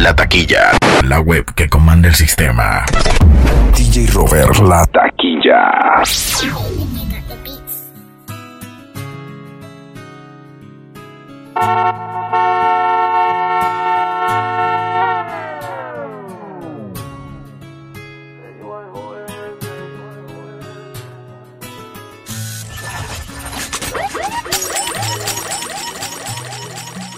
La taquilla. La web que comanda el sistema. DJ Robert, la taquilla.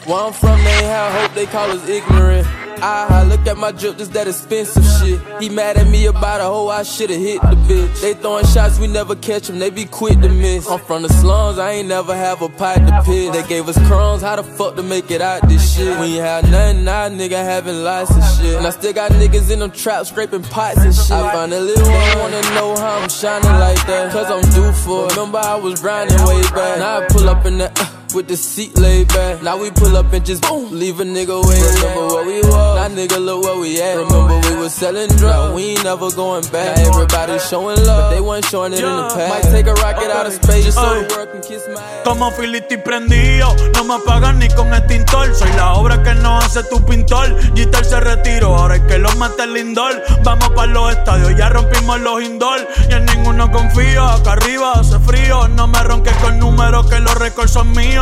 Where I'm from, they have hope, they call us ignorant. I look at my drip, this that expensive shit. He mad at me about a hoe, I shoulda hit the bitch. They throwing shots, we never catch them, they be quick to miss. I'm from the slums, I ain't never have a pot to piss. They gave us crumbs, how the fuck to make it out this shit? When you have nothing, now nigga having lots of shit. And I still got niggas in them traps scraping pots and shit. I find a little one, wanna know how I'm shining like that. Cause I'm due for it. Remember I was grinding way back. Now I pull up in the. Uh, with the seat laid back. Now we pull up and just boom, leave a nigga way. Remember where we was? Now nigga look where we at. Remember we was selling drugs. We ain't never going back. Now everybody showing love, but they weren't showing it in the past. Might take a rocket out of space just so the world can kiss my ass. Como Filiti prendido, no me apagan ni con extintor. Soy la obra que no hace tu pintor. Gitar se retiró, ahora es que lo mata el lindor. Vamos para los estadios, ya rompimos los indoor. Y en ninguno confío, acá arriba hace frío. No me ronques con números que los récords son míos.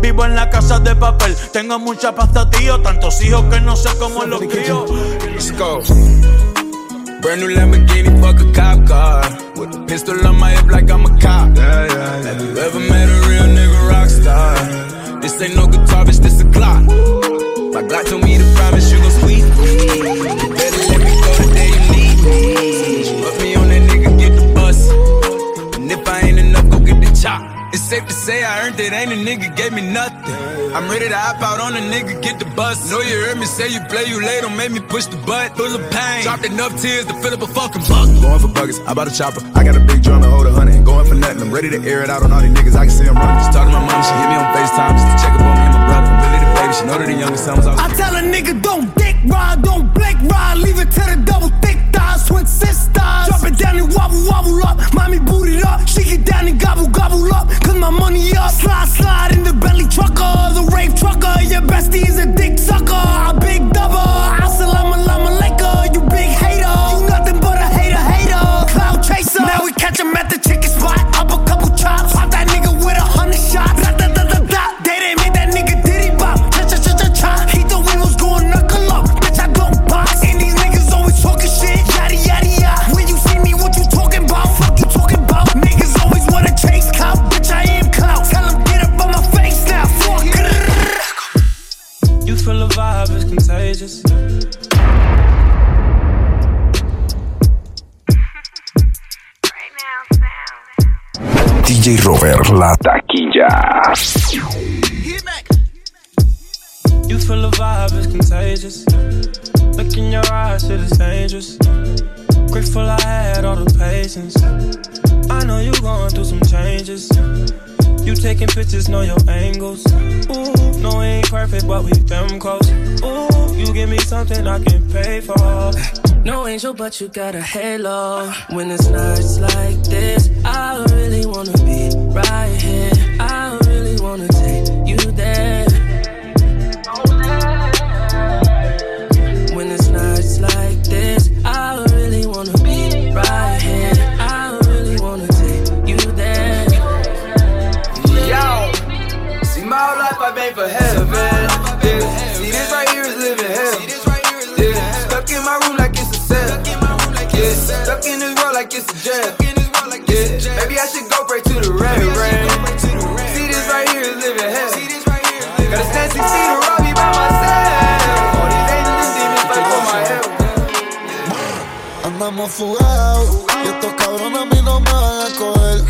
Vivo en la casa de papel, tengo mucha pasta, tío. Tantos hijos que no sé cómo los crío. Let's go. Brand new Lamborghini, fuck a cop car. With a pistol on my hip like I'm a cop. Yeah, yeah, yeah. Have you ever met a real nigga rock star? This ain't no guitar, bitch, this a clock. My Glock told me to promise you gon' squeeze me. You better let me go the day you need me. Safe to say I earned it, ain't a nigga gave me nothing. I'm ready to hop out on a nigga, get the bus. Know you heard me say you play, you late, don't make me push the butt. Full of pain, dropped enough tears to fill up a fucking bucket. Going for buggers, I bought a chopper. I got a big drum to hold a hundred. Going for nothing, I'm ready to air it out on all these niggas. I can see them running. Just talk to my mom, she hit me on FaceTime just to check up on me and my brother. I'm really the baby, she know that the youngest son was always. I tell a nigga don't dick ride, don't blink ride, leave it to the double thick thighs, twin sisters. Drop it down and wobble wobble up, mommy boot it up, shake it down and gobble gobble up, my money up. Slide slide in the belly trucker, the rave trucker, your bestie is a dick sucker, a big double. Assalamu you big hater, you nothing but a hater hater, cloud chaser. Now we catch him at the chicken DJ la taquilla. You feel the vibe is contagious. Look in your eyes, shit is dangerous. Grateful I had all the patience. I know you going through some changes. You taking pictures, know your angles. Ooh, no, ain't perfect, but we them close. Ooh, you give me something I can pay for. No angel, but you got a halo. When it's nights like this, I really wanna be right here. Andamos fugados y estos cabrones a mí no me van a coger.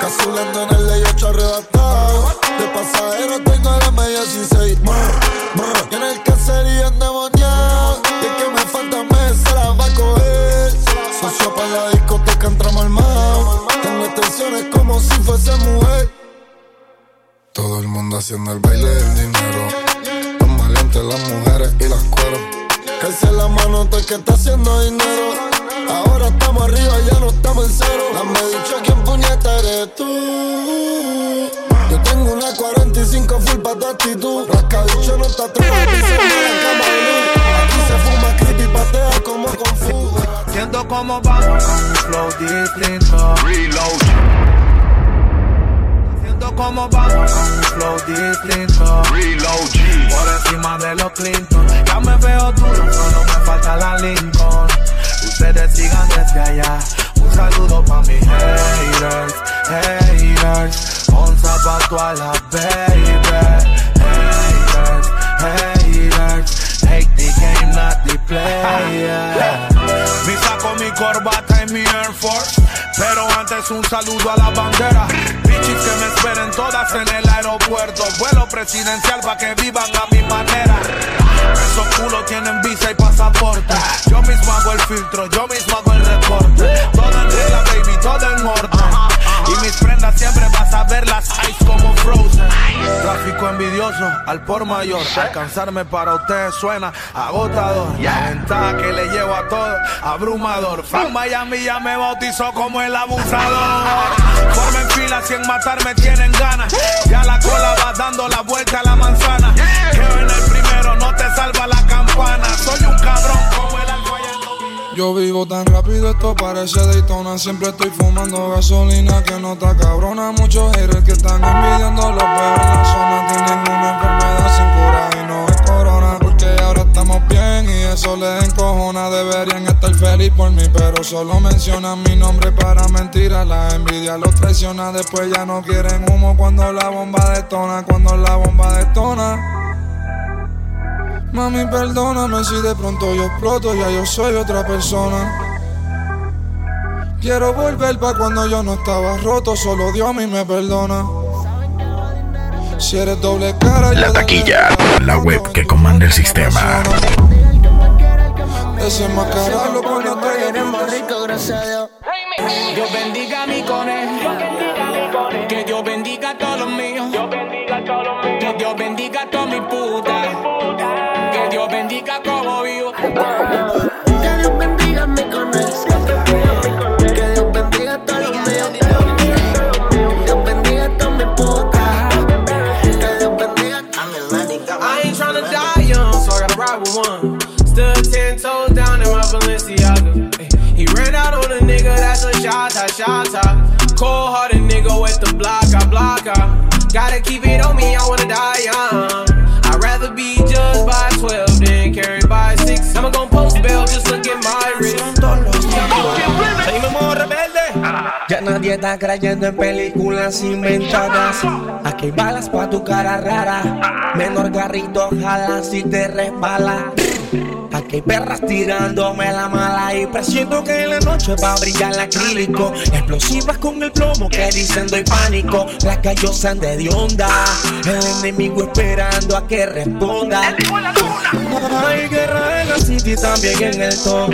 Cazulando en el ley 8 arrebatado. De pasajero tengo la media 16. Brr. Y en el caserío endemoniado. Y el que me falta me se la va a coger. Socio para la discoteca entramos armados. Tengo extensiones como si fuese mujer. Todo el mundo haciendo el baile del dinero. Los maleantes, las mujeres y las cueros que la mano todo el que está haciendo dinero. Ahora estamos arriba, ya no estamos en cero. La me dicho quién puñeta eres tú. Yo tengo una 45 full pa' tu actitud. Rascabicho no está atrás, dice la cama Aquí se fuma creepy, patea como con fuga. Siento como vamos con un flow distinto. Reload. Como vamos con un flow distinto. Reload. Por encima de los Clinton. Ya me veo duro, solo me falta la Lincoln. Ustedes sigan desde allá. Un saludo pa' mis haters, haters. Un zapato a la baby. Pero antes un saludo a la bandera. Bichis que me esperen todas en el aeropuerto. Vuelo presidencial para que vivan a mi manera. Esos culos tienen visa y pasaporte. Yo mismo hago el filtro, yo mismo hago el reporte. Todo en regla, baby, todo en orden. Y mis prendas siempre vas a verlas ice como Frozen. Tráfico envidioso al por mayor. Alcanzarme para usted suena agotador. La ventaja que le llevo a todo, abrumador. Fan Miami ya me bautizó como el abusador. Formen filas y en matarme tienen ganas. Ya la cola va dando la vuelta a la manzana. Creo en el primero, Yo vivo tan rápido, esto parece Daytona. Siempre estoy fumando gasolina que no está cabrona. Muchos haters que están envidiando los peores en la zona. Tienen una enfermedad sin cura y no es corona. Porque ahora estamos bien y eso les encojona. Deberían estar feliz por mí, pero solo mencionan mi nombre para mentiras. La envidia los traiciona. Después ya no quieren humo cuando la bomba detona. Cuando la bomba detona. Mami, perdóname si de pronto yo exploto, ya yo soy otra persona. Quiero volver pa' cuando yo no estaba roto, solo Dios a mí me perdona. Si eres doble cara, La taquilla, la web que comanda el sistema. Desenmascararlo cuando Eres rico, gracias a Dios. Dios bendiga mi conejo. Que Dios bendiga a todos los míos. Que Dios bendiga a todos mis putas. Que Dios bendiga como vivo. Que Dios bendiga mi conejo. Que Dios bendiga a todos los míos. Que Dios bendiga a todos mis putas. Que Dios bendiga a mi manica. I ain't tryna die young, so I gotta ride with one. Stood ten toes down in my Balenciaga. He ran out on a nigga, that's a shot, a shot. Cold hearted nigga with the block, I block, I Gotta keep it on me, I wanna die nadie está creyendo en películas inventadas. Aquí hay balas pa' tu cara rara. Menor garrito, ojalá si te resbala. Aquí hay perras tirándome la mala y presiento que en la noche va a brillar el acrílico. Explosivas con el plomo que dicen doy pánico. Las callosan de onda. El enemigo esperando a que responda. Hay guerra en la city también en el top.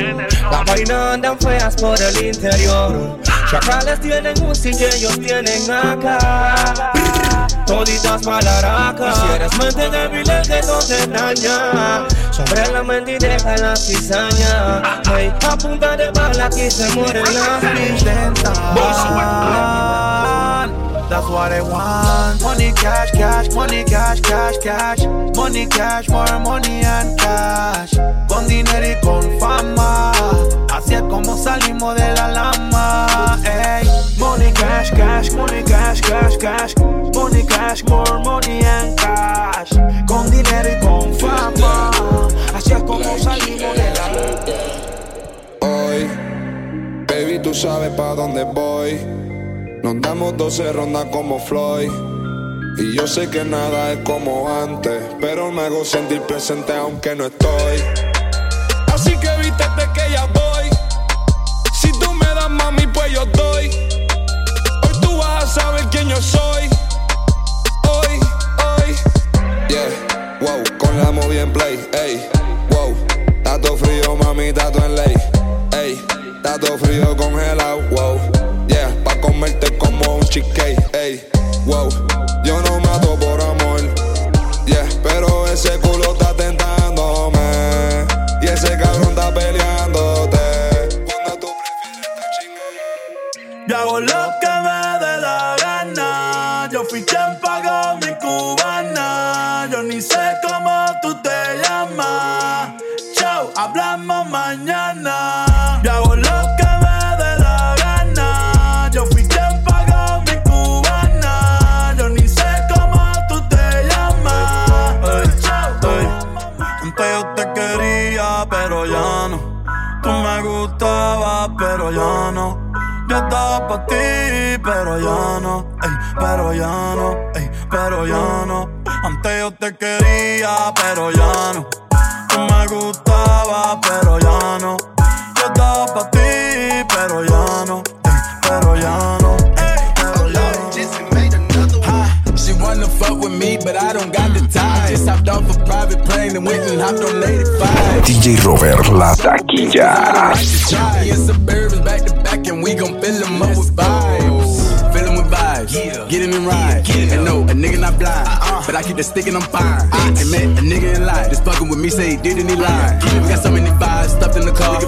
Las vainas andan feas por el interior. Chacales tienen un y ellos tienen acá. Toditas malaracas. Si eres mente débil, que no te daña. Sobre la mente y deja la cizaña. Hey, a punta de bala aquí se mueren las intentan. That's what I want. Money, cash, cash, money, cash, cash, cash. Money, cash, more money and cash. Con dinero y con fama. Así es como salimos de la lama. Ey. Money, cash, cash, money, cash, cash, cash. Money, cash, more money and cash. Con dinero y con fama. Así es como salimos de la lama. Hoy, baby, tú sabes pa' dónde voy. Nos damos 12 rondas como Floyd. Y yo sé que nada es como antes, pero me hago sentir presente aunque no estoy. Así que vístete que ya voy. Si tú me das mami, pues yo doy. Hoy tú vas a saber quién yo soy. Hoy, hoy. Yeah, wow, con la movie en play, ey, wow. Tato frío, mami, tato en ley, ey. Tato frío congelado, wow.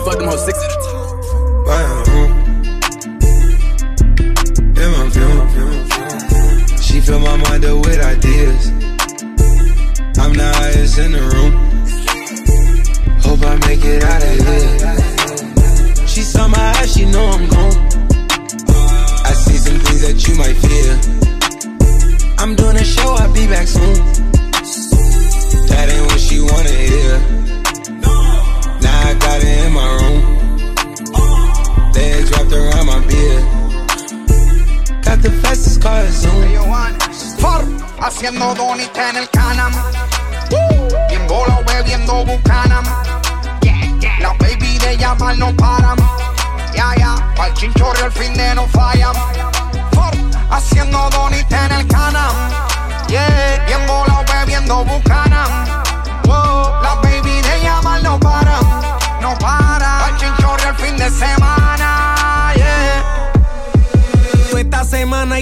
Fuck them whole six at a time. She fill my mind up with ideas. I'm the highest in the room. Hope I make it out of here. She saw my eyes, she know I'm gone. I see some things that you might fear. I'm doing a show, I'll be back soon. That ain't what she wanna hear. Got it in my room. Legs wrapped around my beard. Got the fastest car, Zoom. Haciendo donita en el canam. Bien volado bebiendo bucanam. La baby de llamar no paran. Ya, ya, pa'l chinchorro el fin de no fallan. Far, haciendo donita en el canam. Yeah, bien volado bebiendo bucanam. La baby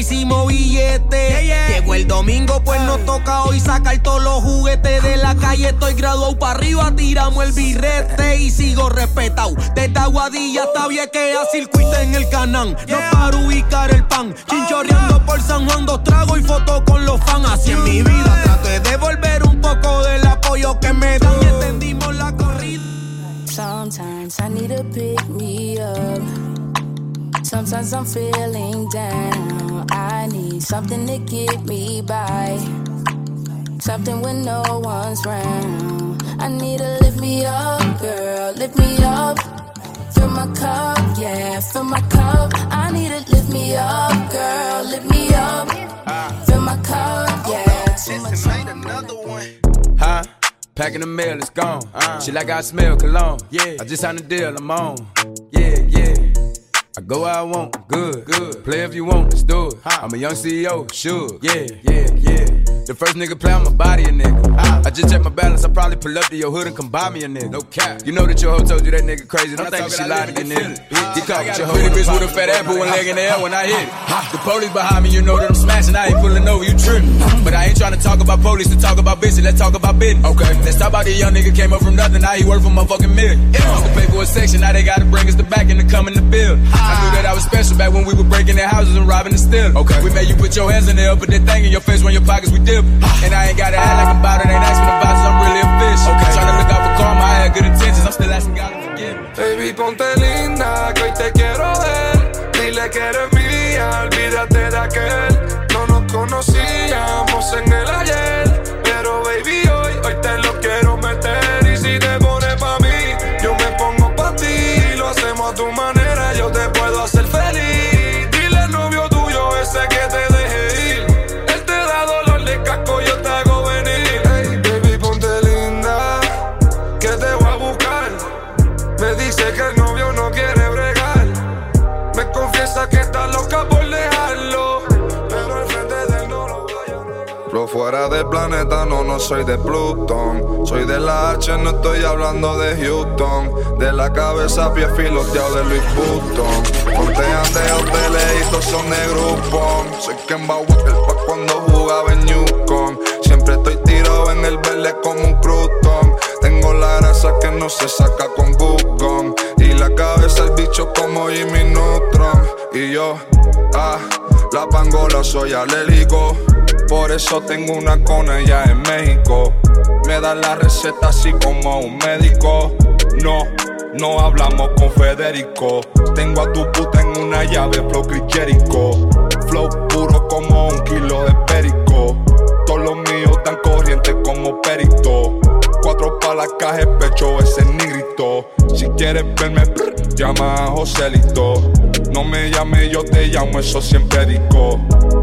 hicimos billetes. Llegó el domingo, pues nos toca hoy sacar todos los juguetes de la calle. Estoy graduado para arriba, tiramos el birrete y sigo respetado. Desde Aguadilla hasta Viequea, circuito en el canán. No para ubicar el pan. Chinchorreando por San Juan, dos tragos y fotos con los fans. Así en mi vida trato de devolver un poco del apoyo que me dan y entendimos la corrida. Sometimes I need to pick me up. Sometimes I'm feeling down. I need something to get me by. Something when no one's round. I need to lift me up, girl. Lift me up. Fill my cup, yeah, fill my cup. I need to lift me up, girl. Lift me up. Fill my cup, yeah. Too much Huh? Packing the mail, it's gone. She like I smell cologne. Yeah. I just signed a deal, I'm on. Yeah, yeah. I go where I want, good, good. Play if you want, let's do it. I'm a young CEO, sure. Yeah, yeah, yeah. The first nigga play on my body, a nigga. Ah. I just check my balance, I probably pull up to your hood and come buy me a nigga. No cap. You know that your hoe told you that nigga crazy. Don't think she lied to you, nigga. He caught with your hoe. Pretty bitch with a fat apple, one leg in the air when I hit it. The police behind me, you know that I'm smashing. I ain't pulling over, you tripping. But I ain't trying to talk about police to talk about bitches. Let's talk about business. Okay. Let's talk about the young nigga came up from nothing. Now he worth a motherfucking million. Used to pay for a section, now they gotta bring us the back and to come in the bill. I knew that I was special back when we were breaking their houses and robbing and stealing. Okay. We made you put your hands in there, put that thing in your face when your pockets we dip. And I ain't gotta act like I'm about it, ain't asking about it, I'm really official. Okay. Trying to look out for karma, I had good intentions, I'm still asking God to forgive me. Baby, ponte linda, que hoy te quiero ver. Dile que eres mía, olvídate de aquel. Del planeta, no, no soy de Plutón. Soy de la H, no estoy hablando de Houston. De la cabeza, pie filoteado de Luis Button. Pontean de hoteles son de grupo. Soy Kemba Walker pa' cuando jugaba en Newcom. Siempre estoy tirado en el verde como un crouton. Tengo la grasa que no se saca con Google. Y la cabeza el bicho como Jimmy Neutron. Y yo Ah, la pangola soy alérgico. Por eso tengo una con ella en México. Me da la receta así como un médico. No, no hablamos con Federico. Tengo a tu puta en una llave, flow Jericho. Flow puro como un kilo de perico. Todos los míos tan corrientes como perito. Cuatro pa' pecho ese nigrito. Si quieres verme, llama a Joselito. No me llame, yo te llamo, eso siempre digo.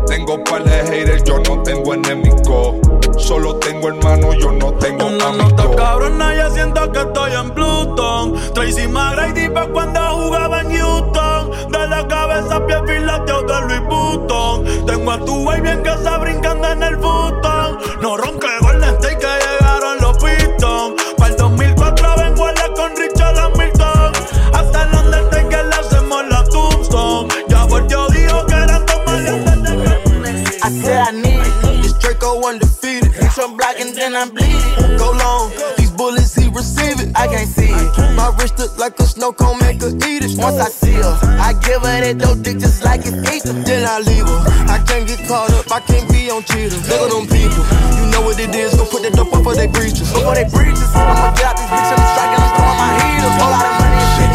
Tengo par de haters, yo no tengo enemigo. Solo tengo hermano, yo no tengo Una nota cabrona, ya siento que estoy en Pluton. Tracy McGrady pa' cuando jugaba en Houston. De la cabeza a pie filateo de Louis Vuitton. Tengo a tu baby en casa brincando en el botón. No ronque Golden State que and I'm bleeding. Go long. These bullets, he receive it. I can't see it. My wrist look like a snow cone, make her eat it. Once I see her, I give her that dope dick just like it's ether. Then I leave her. I can't get caught up. I can't be on cheaters. Look at them people. You know what it is. Go put that dope up for they breaches. Up for they breaches. I'ma get out these bitches. I'm striking. I'm throwing my heaters. Whole lot of money and shit.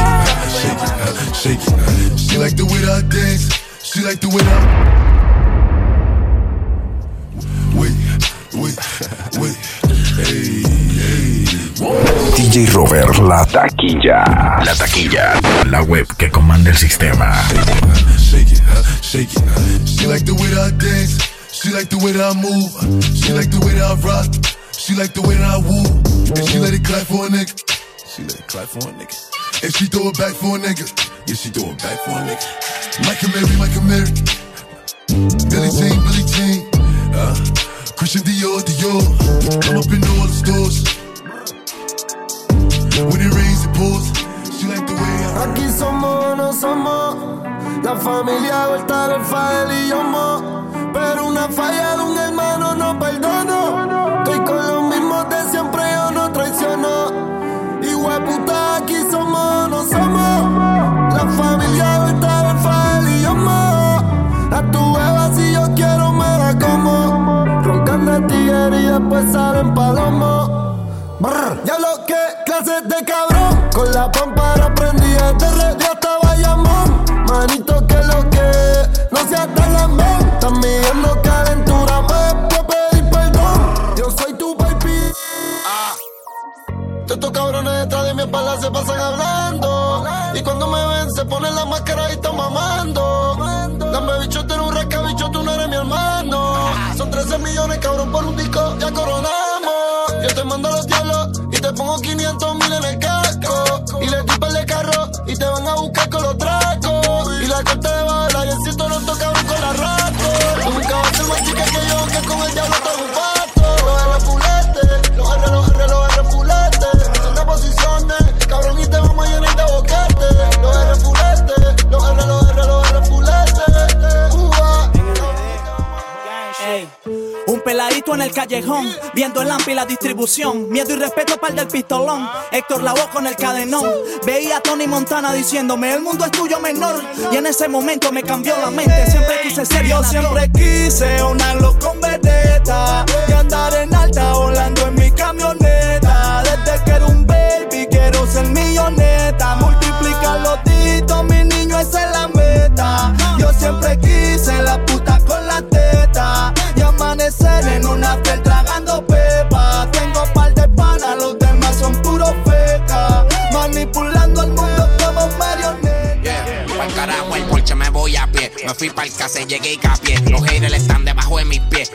Shake it. She like the way that I dance. She like the way that I. DJ Robert, la taquilla. La taquilla. La web que comanda el sistema. Shake it, shake it. She like the way that I dance. She like the way that I move. She like the way that I rock. She like the way that I woo. And she let it clap for a nigga. She let it clap for a nigga. And she throw it back for a nigga. Yeah, she throw it back for a nigga. Michael Mary, Michael Mary. Billy Jean, Billy Jean. Uh, Christian Dior, Dior. I'm up in all the stores. When. She like the way I Aquí somos, no somos la familia vuelta del Fael y yo mo. Pero una falla de un hermano no perdono. Estoy con los mismos de siempre, yo no traiciono. Igual puta, aquí somos, no somos la familia vuelta del Fael y yo mo. A tu beba si yo quiero me la como. Roncando el tigre y después salen palomos. Brr. Con la pampara prendida de red ya estaba llamón. Manito que lo que no sea tan lambón. Están midiendo calentura me puedo pedir perdón. Yo soy tu baby ah. Estos cabrones detrás de mi espalda se pasan hablando. Y cuando me ven se ponen la máscara y están mamando. Dame bicho, eres un rasca, bicho, tú no eres mi hermano. Son 13 millones, cabrón, por un disco, ya coronamos. Yo te mando a los diablos y te pongo 500 mil en el callejón, viendo el lampi y la distribución. Miedo y respeto para el del pistolón. Héctor Lavoe con el cadenón. Veía a Tony Montana diciéndome: El mundo es tuyo menor. Y en ese momento me cambió la mente. Siempre quise ser Yo siempre quise unarlo con Vendetta Y andar en alta volando en mi camioneta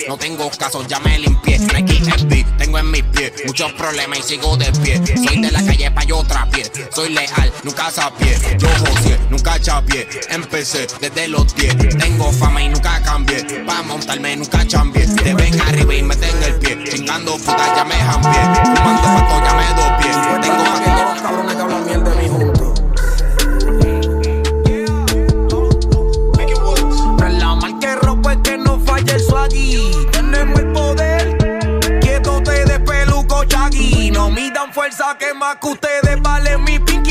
No tengo casos, ya me limpié. Nike FD, tengo en mis pies. Muchos problemas y sigo de pie. Soy de la calle pa' yo pie. Soy leal, nunca sapié. Yo josé, nunca chapié. Empecé desde los 10. Tengo fama y nunca cambié. Pa' montarme nunca chambié. Te ven arriba y me tengo el pie. Chingando puta ya me jampié. Fumando pato ya me dopié. Tengo aquellos cabrones que hablan mierda de mi fuerza que más que ustedes vale mi pinky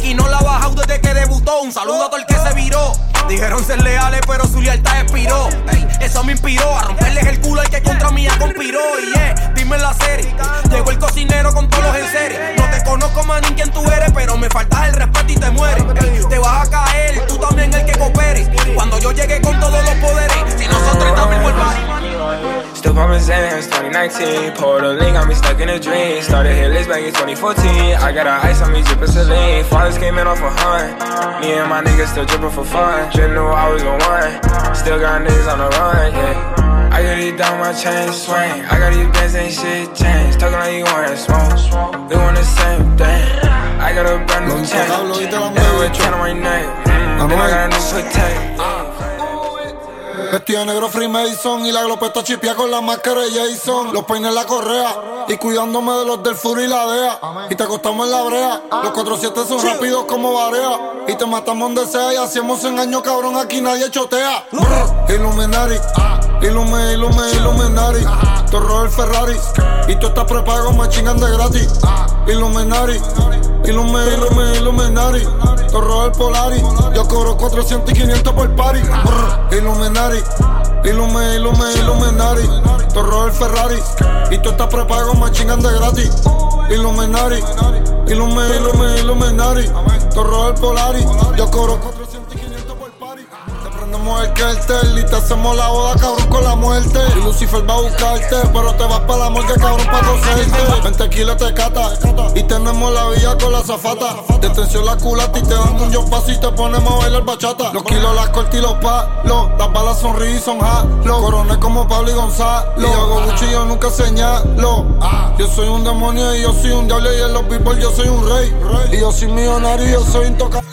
ey. Mickey no la ha bajado desde que debutó. Un saludo a todo el que se viró. Dijeron ser leales, pero su lealtad expiró. Ey, eso me inspiró a romperles el culo al que contra mí ya conspiró. Y yeah, dime la serie. Llegó el cocinero con todos los en. No te conozco más ni quién tú eres, pero me faltas el respeto y te mueres. Ey, te vas a caer, tú también el que coopere. Cuando yo llegué con todos los poderes, si nosotros estamos pumping Xans, 2019. Pulled a link, got me stuck in a dream. Started hit list back in 2014. I got a ice on me, drippin' saline. Fathers came in off a hunt. Me and my niggas still drippin' for fun. Been knew I was the one. Still got niggas on the run, yeah. I got these down my chain swing. I got these bands ain't shit changed. Talking like you want a smoke. We want the same thing. I got a brand new chain. We're trying to my name. Mm, then I got a new protect. Vestido negro Freemason y la glopeta chipia con la máscara de Jason. Los peines en la correa y cuidándome de los del furo y la DEA. Y te acostamos en la brea. Los 4-7 son rápidos como barea. Y te matamos donde sea y hacemos engaño, cabrón. Aquí nadie chotea. Brr, Illuminati. Illume, Illume, Illuminati. Torro el Ferrari. Y tú estás prepago, me chingan de gratis. Illuminati. Illume, Illume, Illuminati. Torro el Polari. Yo cobro 400 y 500 por party. Brr, Illuminati. Illume, Illume, Illuminati. Torro el Ferrari. Y tú estás prepago, me chingan de gratis. Illuminati. Illume, Illume, Illuminati. Torro el Polari. Yo cobro 400 Prendemos el cartel y te hacemos la boda, cabrón, con la muerte. Y Lucifer va a buscarte, pero te vas para la muerte, cabrón, para cogerte. 20 kilos te cata y tenemos la villa con la zafata. Detención la culata y te damos un yo paso y te ponemos a bailar bachata. Los kilos, las cortas y los palos, las balas son ri son jalo. Coroné como Pablo y Gonzalo. Y hago yo nunca señalo. Yo soy un demonio y yo soy un diablo y en los people yo soy un rey. Y yo soy millonario y yo soy intocable.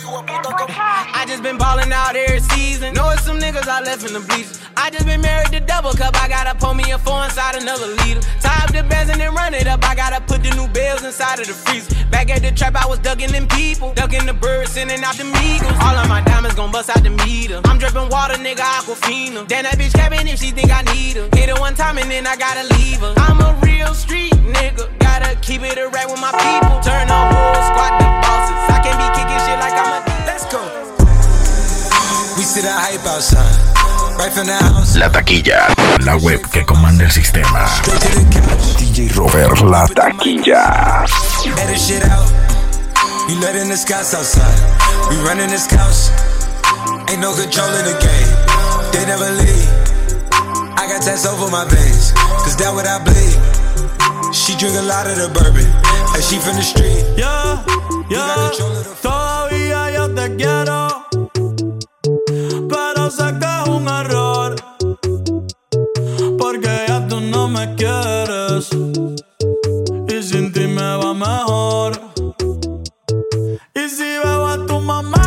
Just been ballin' out every season. Know it's some niggas I left in the bleachers. I just been married to double cup. I gotta pull me a four inside another leader. Tie up the bands and then run it up. I gotta put the new bells inside of the freezer. Back at the trap, I was ducking them people. Ducking the birds, sending out the meagles. All of my diamonds gon' bust out the meter. I'm dripping water, nigga, aquafina. Damn, that bitch cabin if she think I need her. Hit her one time and then I gotta leave her. I'm a real street nigga. Gotta keep it a rap with my people. Turn the whole squad to bosses. La taquilla, la web que comanda el sistema. DJ Robert, la taquilla. Edit shit out. You letting the scouts outside. We running this couch. Ain't no control in the game. They never leave. I got tats over my veins. Cause that what I bleed. She drink a lot of the bourbon. And she from the street. Yeah, yeah. Todavía yo te quiero. Sé que es un error. Porque ya tú no me quieres. Y sin ti me va mejor. Y si veo a tu mamá,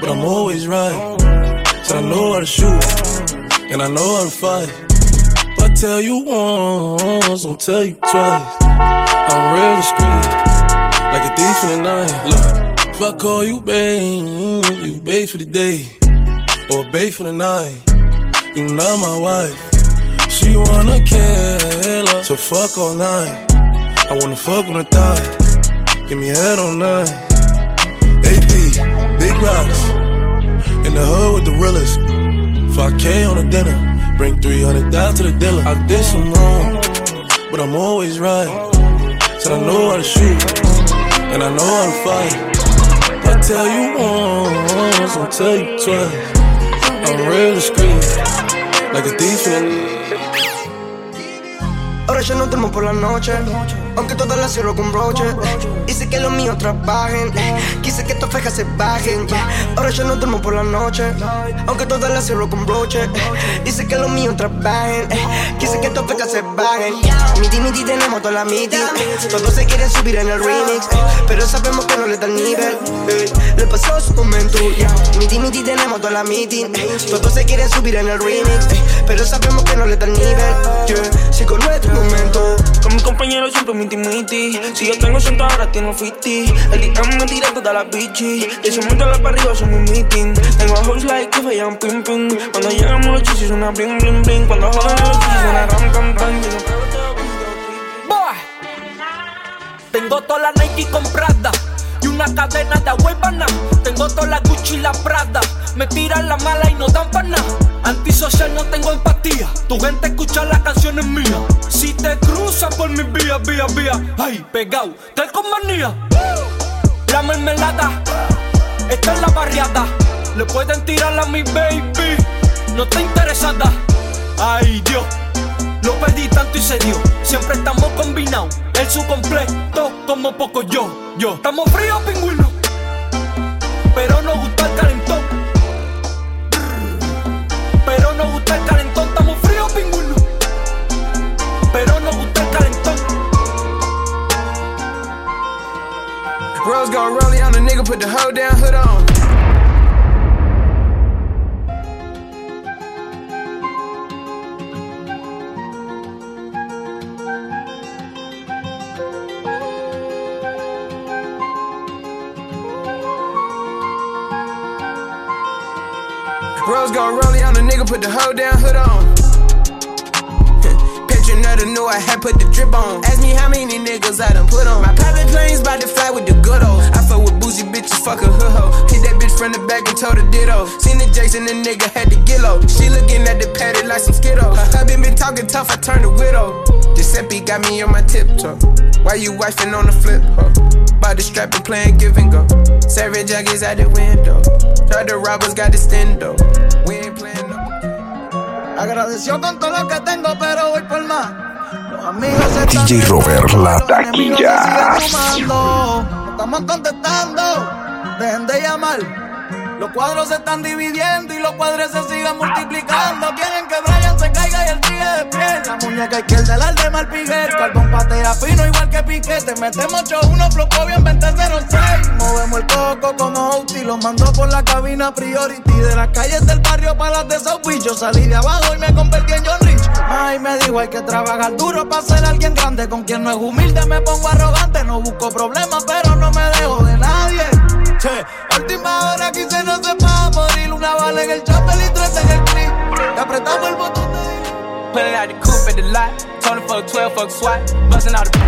but I'm always right. Said I know how to shoot, and I know how to fight. If I tell you once, I'll tell you twice. I'm real discreet, like a thief in the night. Look, if I call you babe, you babe for the day. or babe for the night. You not my wife. She wanna kill her, so fuck all night. I wanna fuck on the thigh. Give me head on nine. In the hood with the realest. 5K on a dinner. Bring 300 down to the dealer. I did some wrong, but I'm always right. Said I know how to shoot, and I know how to fight. If I tell you once, I'll tell you twice. I'm real discreet, like a thief in Ahora yo no por la noche, aunque todas las cierro con broche. Hice que los míos trabajen, quise que tus fejas se bajen. Ahora yo no duermo por la noche, aunque todas las cierro con broche. Hice que los míos trabajen, quise que tus fejas se bajen. Miti, miti, tenemos toda la miti. Todos se quieren subir en el remix, pero sabemos que no le da el nivel. eh. Le pasó su momento, miti, miti, tenemos toda la miti. Todos se quieren subir en el remix, eh, pero sabemos que no le da el nivel. Yeah. Si con nuestro momento. Con mi compañero siempre miti miti. Si yo tengo 100 ahora tengo 50. El DM me tira toda la bichi. Y se monta la para arriba son un meeting. Tengo hoes like que vayan pim pim. Cuando llegamos los chichis suena bling bling bling. Cuando jodan los chichis suena ram cam. Boy. Tengo toda la Nike comprada y una cadena de Huevana. Tengo toda la Gucci y la Prada. Me tiran la mala y no dan para nada. Antisocial no tengo empatía. Tu gente escucha las canciones mías. Si te vía, vía, vía. Ay, pegao, tal con manía. La mermelada está en la barriada. Le pueden tirar a mi baby. No te interesada. Ay, Dios. Lo pedí tanto y se dio. Siempre estamos combinados. El su completo como poco yo. Yo. Estamos fríos, pingüinos. Pero nos gusta el calentón. Pero nos gusta el calentón. Rose gon' roll on the nigga, put the hoe down, hood on. Rose gon' roll on the nigga, put the hoe down, hood on. Another knew I had put the drip on. Ask me how many niggas I done put on. My private plane's about to fly with the good old. I fuck with bougie bitches, fuck a hood hoe. Hit that bitch from the back and told her ditto. Seen the Jason, the nigga had get low. She looking at the padded like some skittle. Her hubby been talking tough, I turned a widow. Giuseppe got me on my tiptoe. Why you wifing on the flip, ho? By the strap and playing give and go. Savage junkies out the window. Try the robbers got the stendo. We ain't playing no. Agradeció con todo lo que tengo, pero voy DJ Robert La Taquilla. estamos contestando, dejen de llamar. Los cuadros se están dividiendo y los cuadros se siguen multiplicando. Quieren que Brian se caiga y el tigre de pie. La muñeca izquierda, el de mal Piguet. Carbón patea fino igual que Piquete. Metemos 8-1, flopó bien 20-06. Movemos el coco como Outi. Los mandó por la cabina Priority. De las calles del barrio para las de South. Yo salí de abajo y me convertí en John Rich. Ay, me dijo hay que trabajar duro para ser alguien grande. Con quien no es humilde me pongo arrogante. No busco problemas, pero no me dejo de nadie. Che, última hora quise no se va a morir. Una bala en el chapel y tres en el clip. Apretamos el botón de Pulling out the coupe at the lot. Tony fuck 12, fuck SWAT. Busting out the.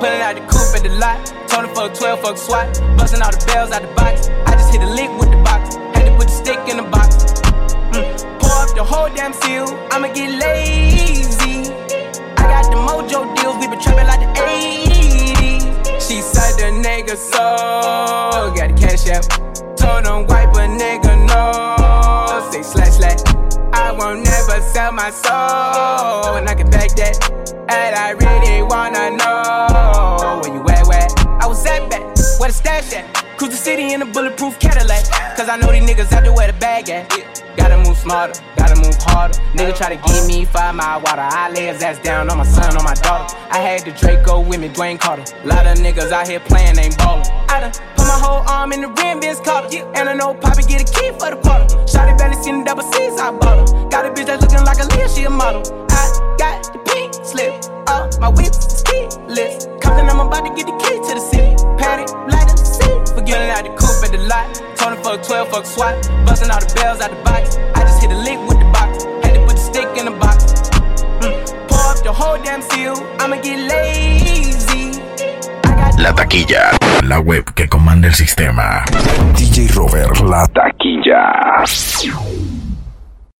Pulling out the at the lot. Fuck 12, fuck SWAT. Busting all the bells out the box. I just hit a lick with the box. Had to put the stick in the box. The whole damn seal. I'ma get lazy. I got the mojo deals. We been trapping like the 80s. She said the nigga so got the cash out. Told him wipe a nigga no. Say slash slash. I won't never sell my soul. And I can back that. And I really wanna know where you at, where? I was at back, where the stash at? Cruise the city in a bulletproof Cadillac. Cause I know these niggas out there where the bag at. Gotta move smarter, gotta move harder. Nigga try to give me five mile water. I lay his ass down on my son, on my daughter. I had the Draco with me, Dwayne Carter. Lot of niggas out here playing, ain't ballin'. I done put my whole arm in the rim, Vince Carter. And I know Poppy get a key for the quarter. Shotty belly seen the double C's, I bought her. Got a bitch that's looking like a Leah, she a model. I got the pink slip all my whips is keyless. Compton, I'm about to get the key to the city. Patty, light up the seat. Forgetting out the coupe at the lot. Tony fuck 12, fuck SWAT. Busting all the bells out the box. I just hit a lick stick in the box. Mm. Pour up the whole damn seal. I'ma get lazy. La taquilla, la web que comanda el sistema. DJ Robert, la taquilla.